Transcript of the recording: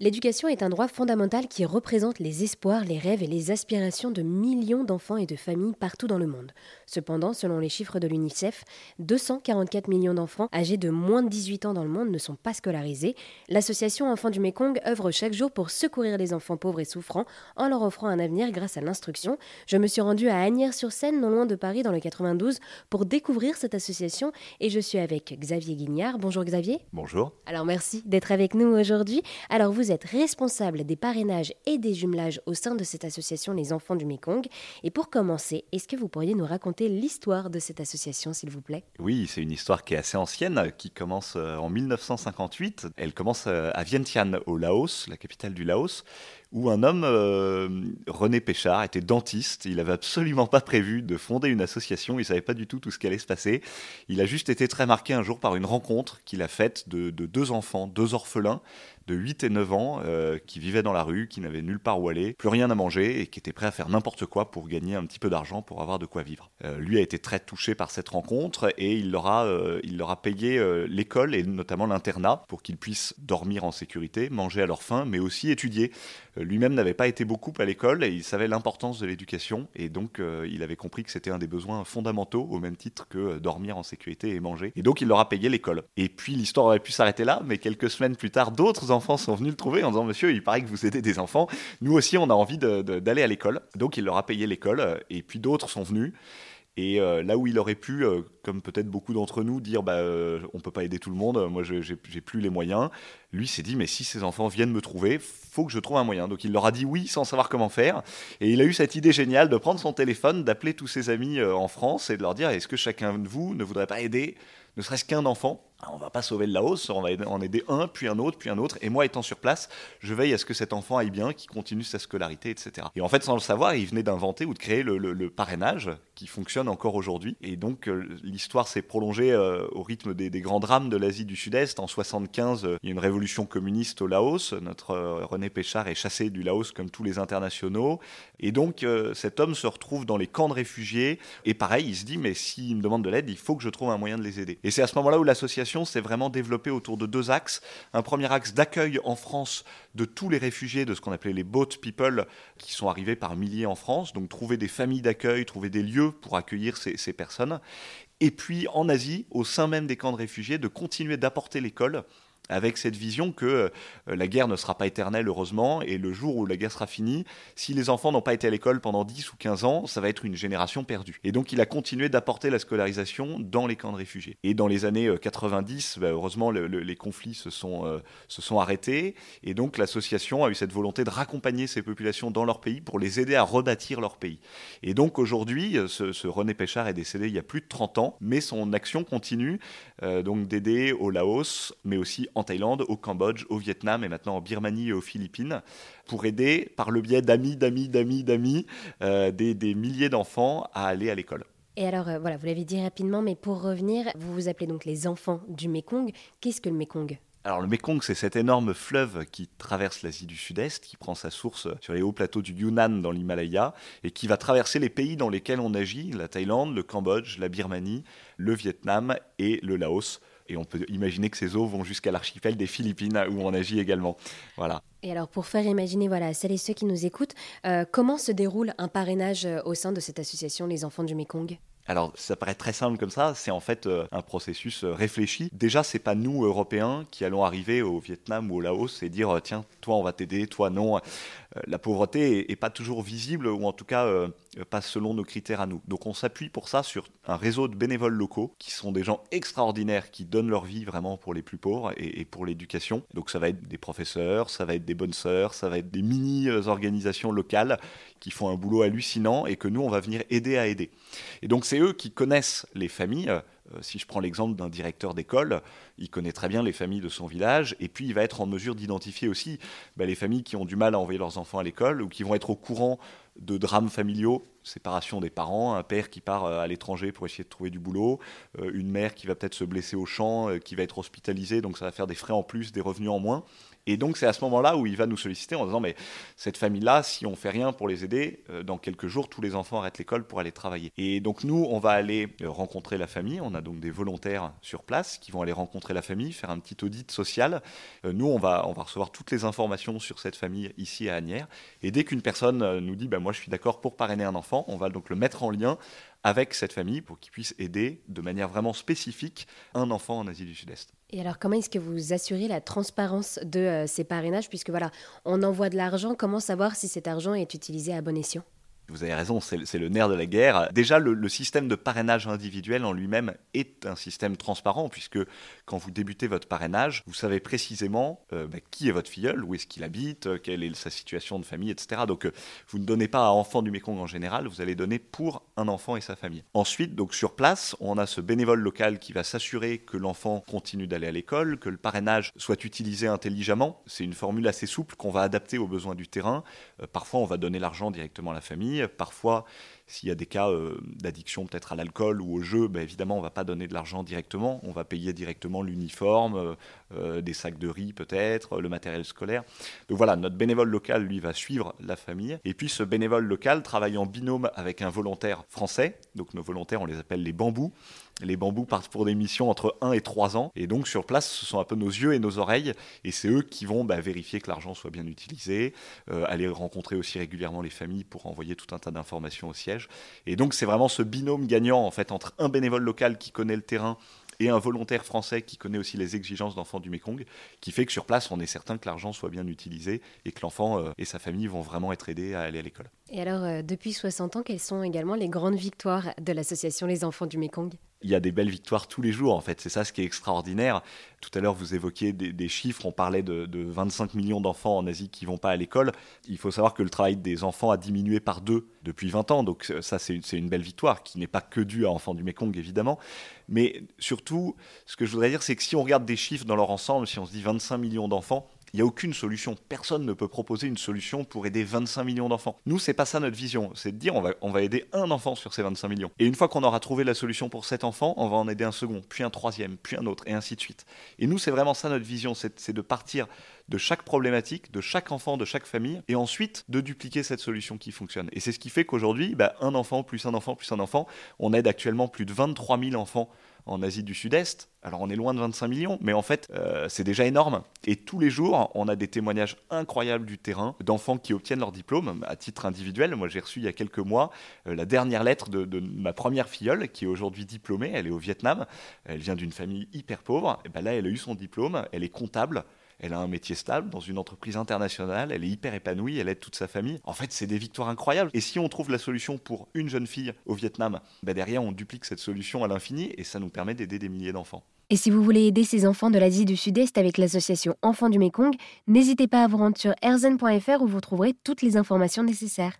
L'éducation est un droit fondamental qui représente les espoirs, les rêves et les aspirations de millions d'enfants et de familles partout dans le monde. Cependant, selon les chiffres de l'UNICEF, 244 millions d'enfants âgés de moins de 18 ans dans le monde ne sont pas scolarisés. L'association Enfants du Mékong œuvre chaque jour pour secourir les enfants pauvres et souffrants en leur offrant un avenir grâce à l'instruction. Je me suis rendue à Agnières-sur-Seine, non loin de Paris, dans le 92, pour découvrir cette association et je suis avec Xavier Guignard. Bonjour Xavier. Bonjour. Alors merci d'être avec nous aujourd'hui. Alors vous êtes responsable des parrainages et des jumelages au sein de cette association Les Enfants du Mékong. Et pour commencer, est-ce que vous pourriez nous raconter l'histoire de cette association, s'il vous plaît? Oui, c'est une histoire qui est assez ancienne, qui commence euh, en 1958. Elle commence euh, à Vientiane, au Laos, la capitale du Laos où un homme, euh, René Péchard, était dentiste. Il n'avait absolument pas prévu de fonder une association. Il savait pas du tout tout ce qui allait se passer. Il a juste été très marqué un jour par une rencontre qu'il a faite de, deux enfants, deux orphelins de 8 et 9 ans euh, qui vivaient dans la rue, qui n'avaient nulle part où aller, plus rien à manger et qui étaient prêts à faire n'importe quoi pour gagner un petit peu d'argent pour avoir de quoi vivre. Euh, lui a été très touché par cette rencontre et il leur a, il leur a payé l'école et notamment l'internat pour qu'ils puissent dormir en sécurité, manger à leur faim, mais aussi étudier. Euh, lui-même n'avait pas été beaucoup à l'école et il savait l'importance de l'éducation et donc euh, il avait compris que c'était un des besoins fondamentaux au même titre que euh, dormir en sécurité et manger. Et donc il leur a payé l'école. Et puis l'histoire aurait pu s'arrêter là, mais quelques semaines plus tard, d'autres enfants sont venus le trouver en disant Monsieur, il paraît que vous aidez des enfants, nous aussi on a envie d'aller à l'école. Donc il leur a payé l'école et puis d'autres sont venus. Et là où il aurait pu, comme peut-être beaucoup d'entre nous, dire bah, on peut pas aider tout le monde, moi j'ai plus les moyens, lui s'est dit mais si ces enfants viennent me trouver, faut que je trouve un moyen. Donc il leur a dit oui sans savoir comment faire. Et il a eu cette idée géniale de prendre son téléphone, d'appeler tous ses amis euh, en France et de leur dire est-ce que chacun de vous ne voudrait pas aider ne serait-ce qu'un enfant on va pas sauver le Laos, on va en aider un, puis un autre, puis un autre. Et moi, étant sur place, je veille à ce que cet enfant aille bien, qu'il continue sa scolarité, etc. Et en fait, sans le savoir, il venait d'inventer ou de créer le, parrainage qui fonctionne encore aujourd'hui. Et donc, euh, l'histoire s'est prolongée euh, au rythme des, grands drames de l'Asie du Sud-Est. En 75, il y a une révolution communiste au Laos. Notre euh, René Péchard est chassé du Laos comme tous les internationaux. Et donc, cet homme se retrouve dans les camps de réfugiés. Et pareil, il se dit, mais s'il me demande de l'aide, il faut que je trouve un moyen de les aider. Et c'est à ce moment-là où l'association s'est vraiment développée autour de deux axes. Un premier axe d'accueil en France de tous les réfugiés, de ce qu'on appelait les boat people, qui sont arrivés par milliers en France. Donc trouver des familles d'accueil, trouver des lieux pour accueillir ces personnes. Et puis en Asie, au sein même des camps de réfugiés, de continuer d'apporter l'école avec cette vision que euh, la guerre ne sera pas éternelle, heureusement, et le jour où la guerre sera finie, si les enfants n'ont pas été à l'école pendant 10 ou 15 ans, ça va être une génération perdue. Et donc il a continué d'apporter la scolarisation dans les camps de réfugiés. Et dans les années 90, euh, bah, heureusement, les conflits se sont, euh, se sont arrêtés, et donc l'association a eu cette volonté de raccompagner ces populations dans leur pays pour les aider à rebâtir leur pays. Et donc aujourd'hui, ce, René Péchard est décédé il y a plus de 30 ans, mais son action continue donc d'aider au Laos, mais aussi en Thaïlande, au Cambodge, au Vietnam et maintenant en Birmanie et aux Philippines, pour aider par le biais d'amis, d'amis, d'amis, d'amis, euh, des, milliers d'enfants à aller à l'école. Et alors, euh, voilà, vous l'avez dit rapidement, mais pour revenir, vous vous appelez donc les enfants du Mekong. Qu'est-ce que le Mekong? Alors le Mekong, c'est cet énorme fleuve qui traverse l'Asie du Sud-Est, qui prend sa source sur les hauts plateaux du Yunnan dans l'Himalaya, et qui va traverser les pays dans lesquels on agit, la Thaïlande, le Cambodge, la Birmanie, le Vietnam et le Laos et on peut imaginer que ces eaux vont jusqu'à l'archipel des Philippines où on agit également. Voilà. Et alors pour faire imaginer voilà, celles et ceux qui nous écoutent, euh, comment se déroule un parrainage euh, au sein de cette association Les Enfants du Mekong? Alors, ça paraît très simple comme ça, c'est en fait euh, un processus réfléchi. Déjà, c'est pas nous, Européens, qui allons arriver au Vietnam ou au Laos et dire tiens, toi on va t'aider, toi non. Euh, la pauvreté est, pas toujours visible, ou en tout cas euh, pas selon nos critères à nous. Donc on s'appuie pour ça sur un réseau de bénévoles locaux, qui sont des gens extraordinaires, qui donnent leur vie vraiment pour les plus pauvres et, pour l'éducation. Donc ça va être des professeurs, ça va être des bonnes sœurs, ça va être des mini-organisations locales qui font un boulot hallucinant et que nous, on va venir aider à aider. Et donc c'est eux qui connaissent les familles euh, si je prends l'exemple d'un directeur d'école, il connaît très bien les familles de son village, et puis il va être en mesure d'identifier aussi bah, les familles qui ont du mal à envoyer leurs enfants à l'école, ou qui vont être au courant de drames familiaux, séparation des parents, un père qui part euh, à l'étranger pour essayer de trouver du boulot, euh, une mère qui va peut-être se blesser au champ, qui va être hospitalisée, donc ça va faire des frais en plus, des revenus en moins. Et donc c'est à ce moment-là où il va nous solliciter en disant mais cette famille-là, si on fait rien pour les aider, euh, dans quelques jours tous les enfants arrêtent l'école pour aller travailler. Et donc nous on va aller euh, rencontrer la famille. On a donc des volontaires sur place qui vont aller rencontrer la famille, faire un petit audit social. Euh, nous on va on va recevoir toutes les informations sur cette famille ici à Agnières. Et dès qu'une personne nous dit bah, moi je suis d'accord pour parrainer un enfant, on va donc le mettre en lien avec cette famille pour qu'il puisse aider de manière vraiment spécifique un enfant en Asie du Sud-Est. Et alors, comment est-ce que vous assurez la transparence de euh, ces parrainages? Puisque voilà, on envoie de l'argent, comment savoir si cet argent est utilisé à bon escient? Vous avez raison, c'est le nerf de la guerre. Déjà, le, système de parrainage individuel en lui-même est un système transparent, puisque quand vous débutez votre parrainage, vous savez précisément euh, bah, qui est votre filleul, où est-ce qu'il habite, euh, quelle est sa situation de famille, etc. Donc, euh, vous ne donnez pas à enfant du Mékong en général, vous allez donner pour un enfant et sa famille. Ensuite, donc sur place, on a ce bénévole local qui va s'assurer que l'enfant continue d'aller à l'école, que le parrainage soit utilisé intelligemment. C'est une formule assez souple qu'on va adapter aux besoins du terrain. parfois, on va donner l'argent directement à la famille Parfois, s'il y a des cas euh, d'addiction peut-être à l'alcool ou au jeu, ben, évidemment, on ne va pas donner de l'argent directement. On va payer directement l'uniforme, euh, euh, des sacs de riz peut-être, le matériel scolaire. Donc voilà, notre bénévole local, lui, va suivre la famille. Et puis ce bénévole local travaille en binôme avec un volontaire français. Donc nos volontaires, on les appelle les bambous. Les bambous partent pour des missions entre 1 et 3 ans. Et donc sur place, ce sont un peu nos yeux et nos oreilles. Et c'est eux qui vont bah, vérifier que l'argent soit bien utilisé, euh, aller rencontrer aussi régulièrement les familles pour envoyer tout un tas d'informations au siège. Et donc c'est vraiment ce binôme gagnant en fait entre un bénévole local qui connaît le terrain et un volontaire français qui connaît aussi les exigences d'enfants du Mekong, qui fait que sur place, on est certain que l'argent soit bien utilisé et que l'enfant euh, et sa famille vont vraiment être aidés à aller à l'école. Et alors, euh, depuis 60 ans, quelles sont également les grandes victoires de l'association Les Enfants du Mekong? Il y a des belles victoires tous les jours, en fait. C'est ça ce qui est extraordinaire. Tout à l'heure, vous évoquiez des, chiffres. On parlait de, 25 millions d'enfants en Asie qui vont pas à l'école. Il faut savoir que le travail des enfants a diminué par deux depuis 20 ans. Donc, ça, c'est une, belle victoire qui n'est pas que due à Enfants du Mekong, évidemment. Mais surtout, ce que je voudrais dire, c'est que si on regarde des chiffres dans leur ensemble, si on se dit 25 millions d'enfants, il n'y a aucune solution. Personne ne peut proposer une solution pour aider 25 millions d'enfants. Nous, c'est pas ça notre vision. C'est de dire on va, on va aider un enfant sur ces 25 millions. Et une fois qu'on aura trouvé la solution pour cet enfant, on va en aider un second, puis un troisième, puis un autre, et ainsi de suite. Et nous, c'est vraiment ça notre vision. C'est de partir de chaque problématique, de chaque enfant, de chaque famille, et ensuite de dupliquer cette solution qui fonctionne. Et c'est ce qui fait qu'aujourd'hui, bah, un enfant, plus un enfant, plus un enfant, on aide actuellement plus de 23 000 enfants en Asie du Sud-Est. Alors on est loin de 25 millions, mais en fait euh, c'est déjà énorme. Et tous les jours, on a des témoignages incroyables du terrain d'enfants qui obtiennent leur diplôme à titre individuel. Moi j'ai reçu il y a quelques mois euh, la dernière lettre de, ma première filleule qui est aujourd'hui diplômée. Elle est au Vietnam. Elle vient d'une famille hyper pauvre. Et ben là elle a eu son diplôme. Elle est comptable elle a un métier stable dans une entreprise internationale, elle est hyper épanouie, elle aide toute sa famille. En fait, c'est des victoires incroyables. Et si on trouve la solution pour une jeune fille au Vietnam, bah derrière, on duplique cette solution à l'infini et ça nous permet d'aider des milliers d'enfants. Et si vous voulez aider ces enfants de l'Asie du Sud-Est avec l'association Enfants du Mekong, n'hésitez pas à vous rendre sur erzen.fr où vous trouverez toutes les informations nécessaires.